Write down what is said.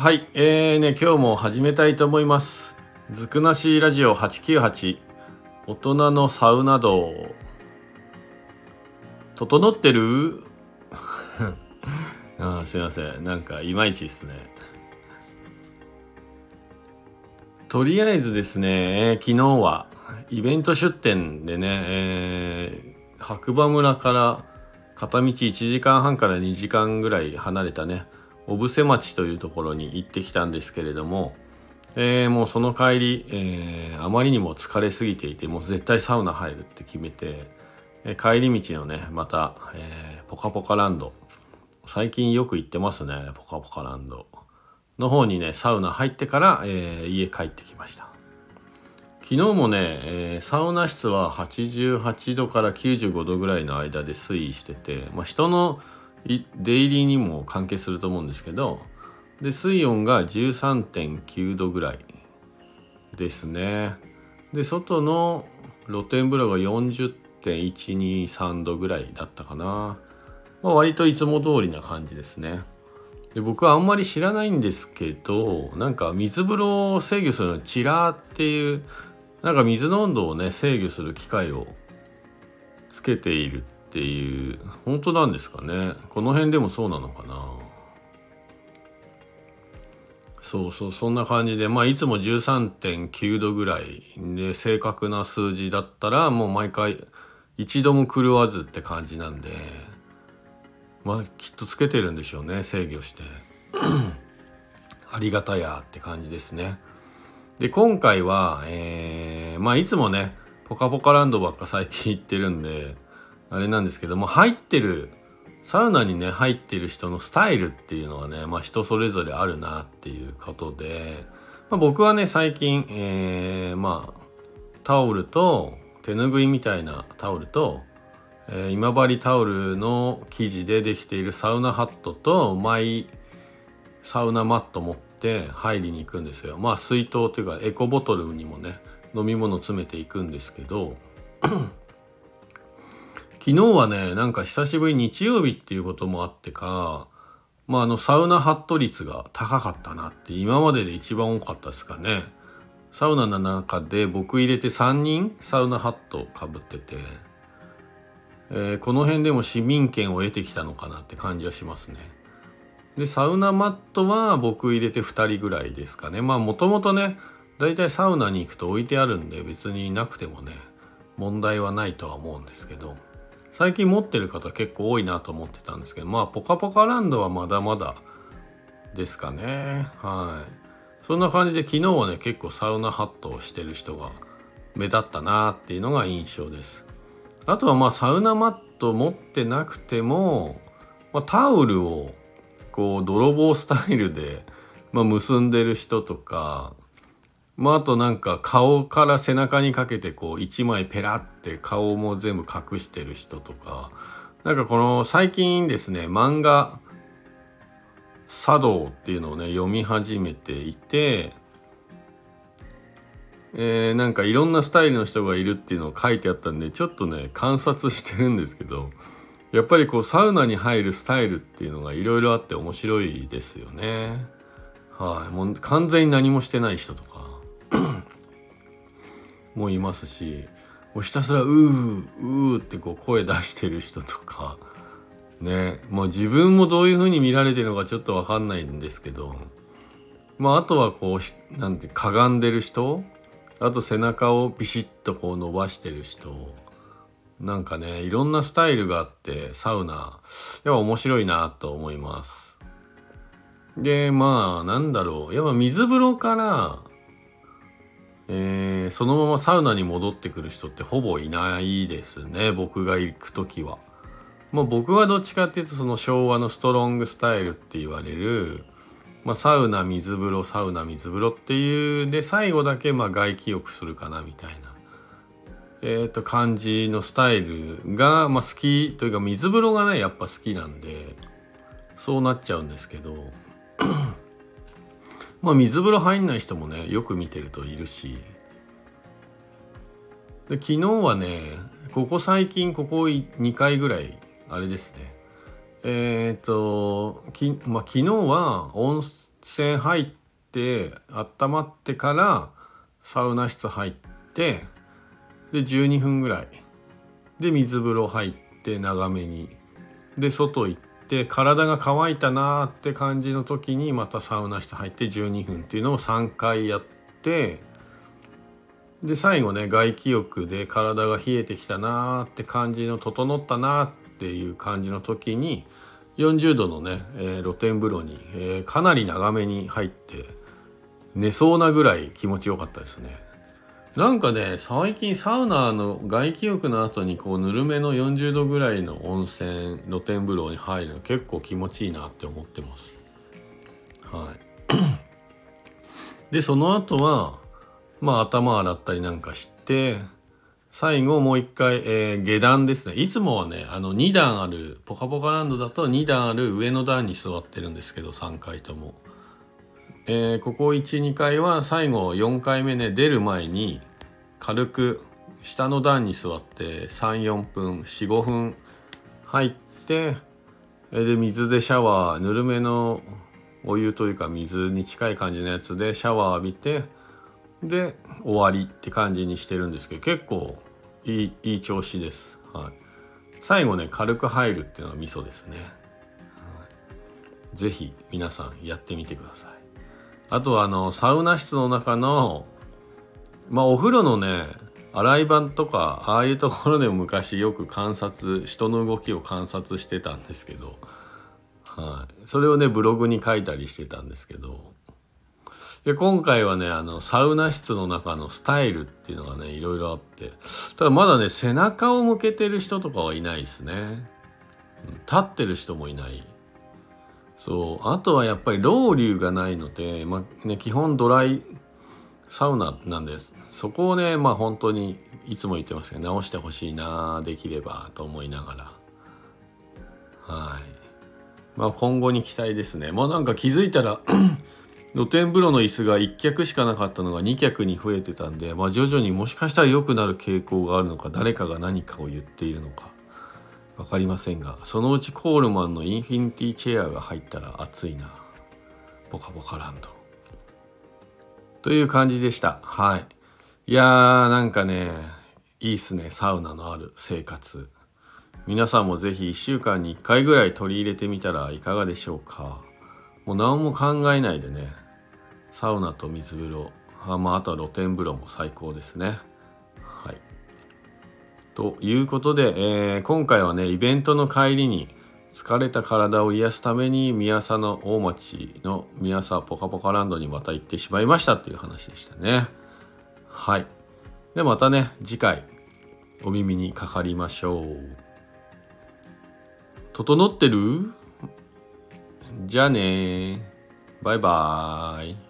はい、えーね、今日も始めたいと思います。ずくなしラジオ898大人のサウナ道。整ってる？あすいません。なんかいまいちですね。とりあえずですね、えー昨日はイベント出店でね、えー白馬村から片道1時間半から2時間ぐらい離れたね小布施町というところに行ってきたんですけれども、えーもうその帰り、えーあまりにも疲れすぎていてもう絶対サウナ入るって決めて、えー帰り道のねまた、えーポカポカランド。最近よく行ってますねポカポカランド。の方にねサウナ入ってから、え家帰ってきました。昨日もね、えサウナ室は88度から95度ぐらいの間で推移してて、まあ、人のい出入りにも関係すると思うんですけどで水温が13.9度ぐらいですね。で外の露天風呂が40.123度ぐらいだったかな、まあ、割といつも通りな感じですね。で僕はあんまり知らないんですけどなんか水風呂を制御するのにチラーっていうなんか水の温度をね制御する機械をつけているっていう本当なんですかね。この辺でもそうなのかな。そうそうそんな感じでまあいつも13.9度ぐらいで正確な数字だったらもう毎回一度も狂わずって感じなんでまあきっとつけてるんでしょうね制御して。ありがたやって感じですね。で今回はえーまあいつもねポカポカランドばっか最近行ってるんであれなんですけども入ってるサウナにね入ってる人のスタイルっていうのはねまあ人それぞれあるなっていうことで、まあ、僕はね最近えーまあタオルと手ぬぐいみたいなタオルと、えー今治タオルの生地でできているサウナハットとマイサウナマット持って入りに行くんですよ。まあ水筒というかエコボトルにもね飲み物詰めていくんですけど昨日はねなんか久しぶり日曜日っていうこともあってかまああのサウナハット率が高かったなって今までで一番多かったですかね。サウナの中で僕入れて3人サウナハットかぶってて、えーこの辺でも市民権を得てきたのかなって感じはしますね。でサウナマットは僕入れて2人ぐらいですかね。まあもともとねだいたいサウナに行くと置いてあるんで別になくてもね問題はないとは思うんですけど。最近持ってる方結構多いなと思ってたんですけどまあポカポカランドはまだまだですかね。はい。そんな感じで昨日はね結構サウナハットをしてる人が目立ったなっていうのが印象です。あとはまあサウナマット持ってなくても、まあ、タオルをこう泥棒スタイルで、まあ、結んでる人とかまあ、あとなんか顔から背中にかけてこう一枚ペラって顔も全部隠してる人とかなんかこの最近ですね漫画「茶道」っていうのをね読み始めていて、えーなんかいろんなスタイルの人がいるっていうのを書いてあったんでちょっとね観察してるんですけどやっぱりこうサウナに入るスタイルっていうのがいろいろあって面白いですよね。はい、もう完全に何もしてない人とか もいますしもうひたすら「うーうー」ってこう声出してる人とかねもう自分もどういう風に見られてるのかちょっと分かんないんですけどまああとはこうなんてかがんでる人あと背中をビシッとこう伸ばしてる人なんかねいろんなスタイルがあってサウナやっぱ面白いなと思います。でまあなんだろうやっぱ水風呂からえーそのままサウナに戻ってくる人ってほぼいないですね僕が行く時は。まあ、僕はどっちかっていうとその昭和のストロングスタイルって言われる、まあ、サウナ水風呂サウナ水風呂っていうで最後だけまあ外気浴するかなみたいな、えー、と感じのスタイルが、まあ、好きというか水風呂がねやっぱ好きなんでそうなっちゃうんですけどまあ水風呂入んない人もねよく見てるといるし。で昨日はねここ最近ここ2回ぐらいあれですね。えっ、とき、まあ、昨日は温泉入って温まってからサウナ室入ってで12分ぐらい。で水風呂入って長めに。で外行って体が乾いたなーって感じの時にまたサウナ室入って12分っていうのを3回やってで最後ね外気浴で体が冷えてきたなーって感じの整ったなーっていう感じの時に40度のね、えー、露天風呂に、えー、かなり長めに入って寝そうなぐらい気持ちよかったですね。なんかね最近サウナの外気浴の後にこうぬるめの40度ぐらいの温泉露天風呂に入るの結構気持ちいいなって思ってます。はい。でその後はまあ頭洗ったりなんかして最後もう一回、えー、下段ですねいつもはねあの2段あるポカポカランドだと2段ある上の段に座ってるんですけど3回とも。えー、ここ12回は最後4回目ね出る前に軽く下の段に座って34分45分入ってで水でシャワーぬるめのお湯というか水に近い感じのやつでシャワー浴びてで終わりって感じにしてるんですけど結構いいいい調子です、はい、最後ね軽く入るっていうのは味噌ですね、はい、皆さんやってみてください。あとあのサウナ室の中のまあお風呂のね洗い場とかああいうところでも昔よく観察人の動きを観察してたんですけど、はい、それをねブログに書いたりしてたんですけど。で今回はねあのサウナ室の中のスタイルっていうのがねいろいろあって。ただまだね背中を向けてる人とかはいないですね、立ってる人もいない。そう。あとはやっぱりロウリュがないので、まあね、基本ドライサウナなんです。そこをねまあ本当にいつも言ってますけど直してほしいなできればと思いながら。はい。まあ今後に期待ですね。もうなんか気づいたら 露天風呂の椅子が1脚しかなかったのが2脚に増えてたんで、まあ、徐々にもしかしたら良くなる傾向があるのか誰かが何かを言っているのか。分かりませんがそのうちコールマンのインフィニティチェアが入ったら熱いな。ポカポカランドという感じでした。はい。いやーなんかねいいっすね。サウナのある生活。皆さんも是非1週間に1回ぐらい取り入れてみたらいかがでしょうか。もう何も考えないでね。サウナと水風呂。あ,、まあ、あとは露天風呂も最高ですね。ということで、えー、今回はねイベントの帰りに疲れた体を癒すために宮佐の大町の宮佐ポカポカランドにまた行ってしまいましたっていう話でしたね。はい。でまたね次回お耳にかかりましょう。整ってる？じゃあね。バイバーイ。